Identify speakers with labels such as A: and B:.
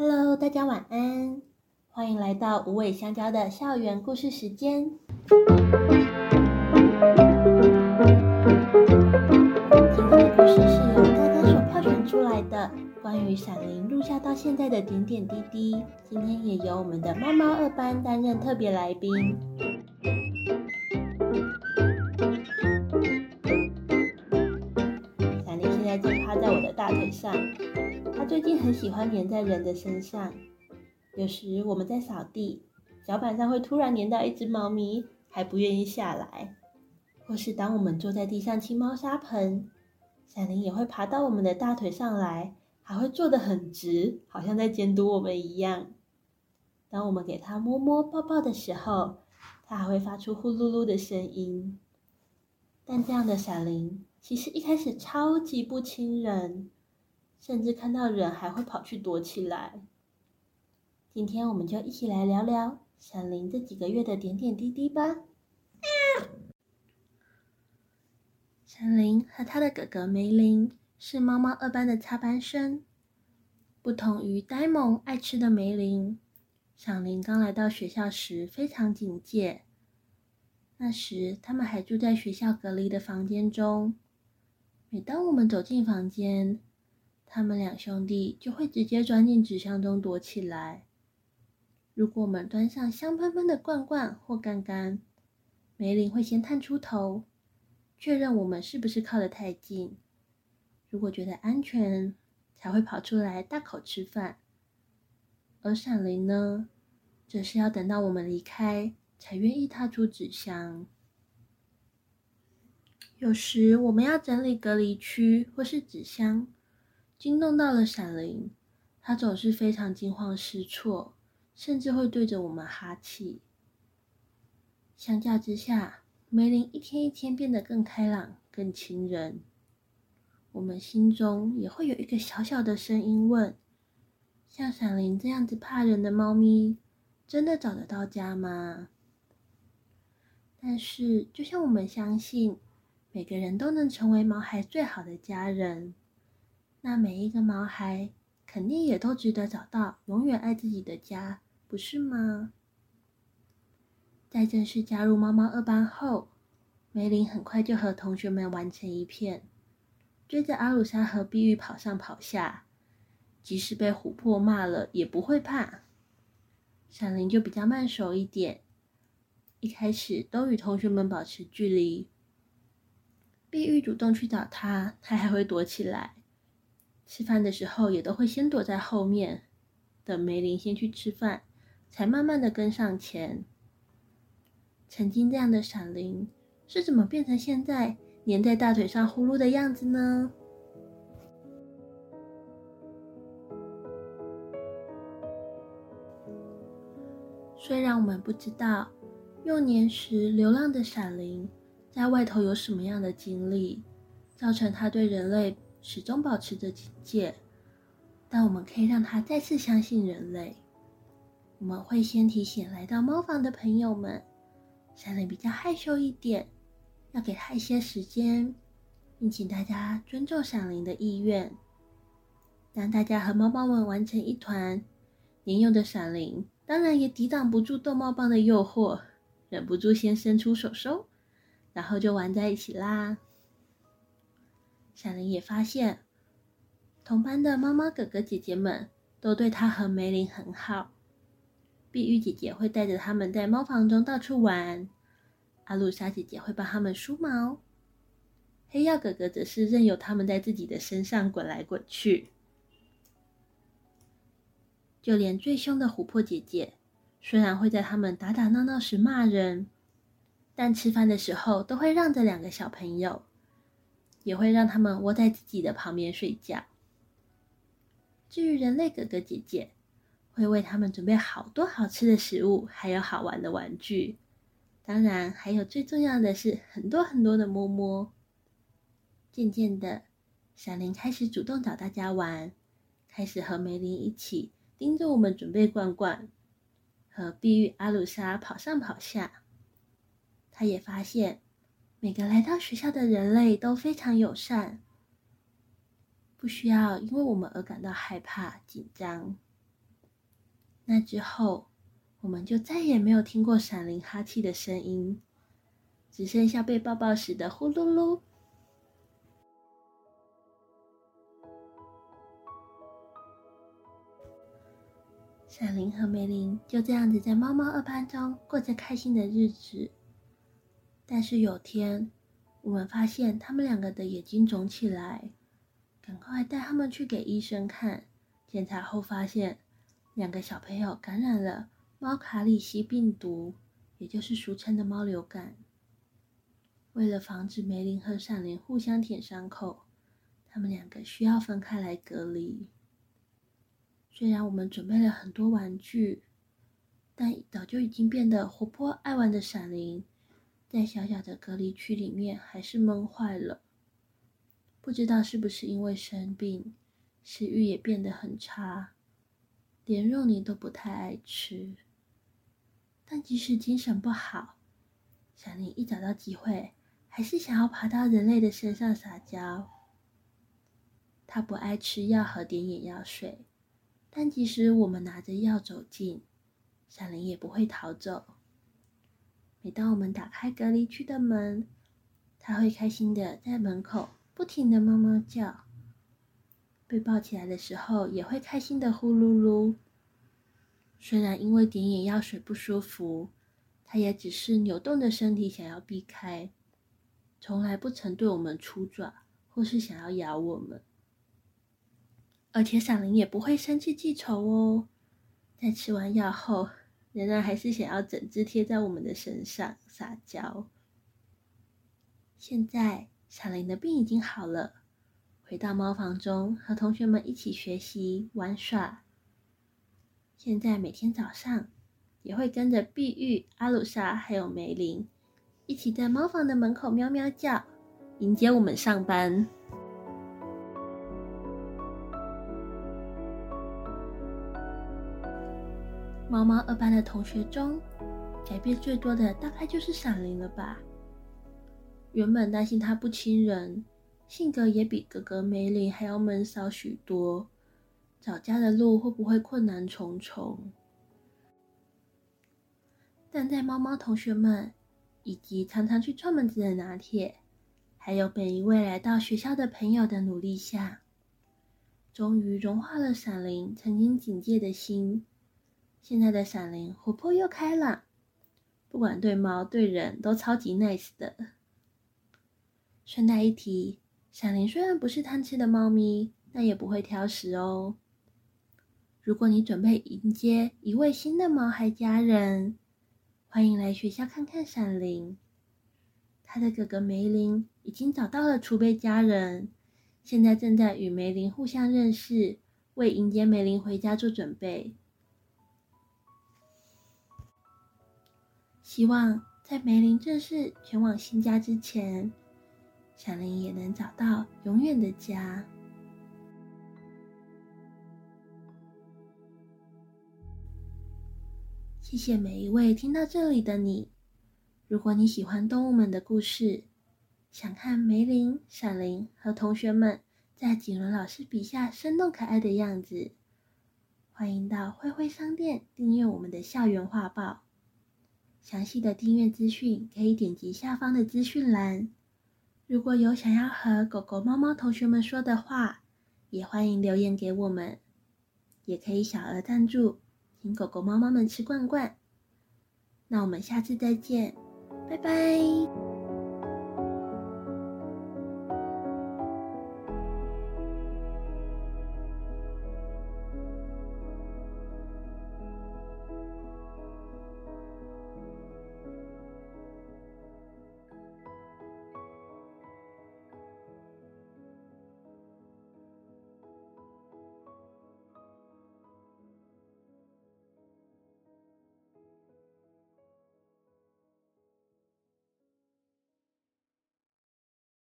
A: Hello，大家晚安，欢迎来到无尾香蕉的校园故事时间。今天的故事是由大家所票选出来的，关于闪灵入校到现在的点点滴滴。今天也由我们的猫猫二班担任特别来宾。最近很喜欢黏在人的身上，有时我们在扫地，脚板上会突然黏到一只猫咪，还不愿意下来；或是当我们坐在地上清猫砂盆，闪灵也会爬到我们的大腿上来，还会坐得很直，好像在监督我们一样。当我们给它摸摸抱抱的时候，它还会发出呼噜噜的声音。但这样的闪灵，其实一开始超级不亲人。甚至看到人还会跑去躲起来。今天我们就一起来聊聊闪灵这几个月的点点滴滴吧。闪灵和他的哥哥梅林是猫猫二班的插班生。不同于呆萌爱吃的梅林，闪灵刚来到学校时非常警戒。那时他们还住在学校隔离的房间中。每当我们走进房间，他们两兄弟就会直接钻进纸箱中躲起来。如果我们端上香喷喷的罐罐或干干，梅林会先探出头，确认我们是不是靠得太近。如果觉得安全，才会跑出来大口吃饭。而闪灵呢，则是要等到我们离开，才愿意踏出纸箱。有时我们要整理隔离区或是纸箱。惊动到了闪灵，他总是非常惊慌失措，甚至会对着我们哈气。相较之下，梅林一天一天变得更开朗、更亲人。我们心中也会有一个小小的声音问：像闪灵这样子怕人的猫咪，真的找得到家吗？但是，就像我们相信，每个人都能成为毛孩最好的家人。那每一个毛孩肯定也都值得找到永远爱自己的家，不是吗？在正式加入猫猫二班后，梅林很快就和同学们玩成一片，追着阿鲁莎和碧玉跑上跑下，即使被琥珀骂了也不会怕。闪灵就比较慢熟一点，一开始都与同学们保持距离。碧玉主动去找他，他还会躲起来。吃饭的时候也都会先躲在后面，等梅林先去吃饭，才慢慢的跟上前。曾经这样的闪灵，是怎么变成现在黏在大腿上呼噜的样子呢？虽然我们不知道幼年时流浪的闪灵在外头有什么样的经历，造成他对人类。始终保持着警戒，但我们可以让他再次相信人类。我们会先提醒来到猫房的朋友们，闪灵比较害羞一点，要给他一些时间，并请大家尊重闪灵的意愿。当大家和猫猫们玩成一团，年幼的闪灵当然也抵挡不住逗猫棒的诱惑，忍不住先伸出手手，然后就玩在一起啦。闪灵也发现，同班的猫猫哥哥姐姐们都对他和梅林很好。碧玉姐姐会带着他们在猫房中到处玩，阿鲁莎姐姐会帮他们梳毛，黑曜哥哥则是任由他们在自己的身上滚来滚去。就连最凶的琥珀姐姐，虽然会在他们打打闹闹时骂人，但吃饭的时候都会让着两个小朋友。也会让他们窝在自己的旁边睡觉。至于人类哥哥姐姐，会为他们准备好多好吃的食物，还有好玩的玩具。当然，还有最重要的是很多很多的摸摸。渐渐的，小林开始主动找大家玩，开始和梅林一起盯着我们准备罐罐，和碧玉、阿鲁莎跑上跑下。他也发现。每个来到学校的人类都非常友善，不需要因为我们而感到害怕紧张。那之后，我们就再也没有听过闪灵哈气的声音，只剩下被抱抱时的呼噜噜。闪灵和梅林就这样子在猫猫二班中过着开心的日子。但是有天，我们发现他们两个的眼睛肿起来，赶快带他们去给医生看。检查后发现，两个小朋友感染了猫卡里西病毒，也就是俗称的猫流感。为了防止梅林和闪灵互相舔伤口，他们两个需要分开来隔离。虽然我们准备了很多玩具，但早就已经变得活泼爱玩的闪灵。在小小的隔离区里面，还是闷坏了。不知道是不是因为生病，食欲也变得很差，连肉泥都不太爱吃。但即使精神不好，小林一找到机会，还是想要爬到人类的身上撒娇。他不爱吃药和点眼药水，但即使我们拿着药走近，小林也不会逃走。每当我们打开隔离区的门，它会开心的在门口不停的喵喵叫。被抱起来的时候，也会开心的呼噜噜。虽然因为点眼药水不舒服，它也只是扭动着身体想要避开，从来不曾对我们出爪或是想要咬我们。而且闪灵也不会生气记仇哦，在吃完药后。仍然还是想要整只贴在我们的身上撒娇。现在闪灵的病已经好了，回到猫房中和同学们一起学习玩耍。现在每天早上也会跟着碧玉、阿鲁莎还有梅林一起在猫房的门口喵喵叫，迎接我们上班。猫猫二班的同学中，改变最多的大概就是闪灵了吧？原本担心他不亲人，性格也比哥哥梅林还要闷骚许多，找家的路会不会困难重重？但在猫猫同学们以及常常去串门子的拿铁，还有每一位来到学校的朋友的努力下，终于融化了闪灵曾经警戒的心。现在的闪灵活泼又开朗，不管对猫对人都超级 nice 的。顺带一提，闪灵虽然不是贪吃的猫咪，但也不会挑食哦。如果你准备迎接一位新的毛孩家人，欢迎来学校看看闪灵。他的哥哥梅林已经找到了储备家人，现在正在与梅林互相认识，为迎接梅林回家做准备。希望在梅林正式前往新家之前，闪灵也能找到永远的家。谢谢每一位听到这里的你。如果你喜欢动物们的故事，想看梅林、闪灵和同学们在景伦老师笔下生动可爱的样子，欢迎到灰灰商店订阅我们的校园画报。详细的订阅资讯可以点击下方的资讯栏。如果有想要和狗狗、猫猫同学们说的话，也欢迎留言给我们，也可以小额赞助，请狗狗、猫猫们吃罐罐。那我们下次再见，拜拜。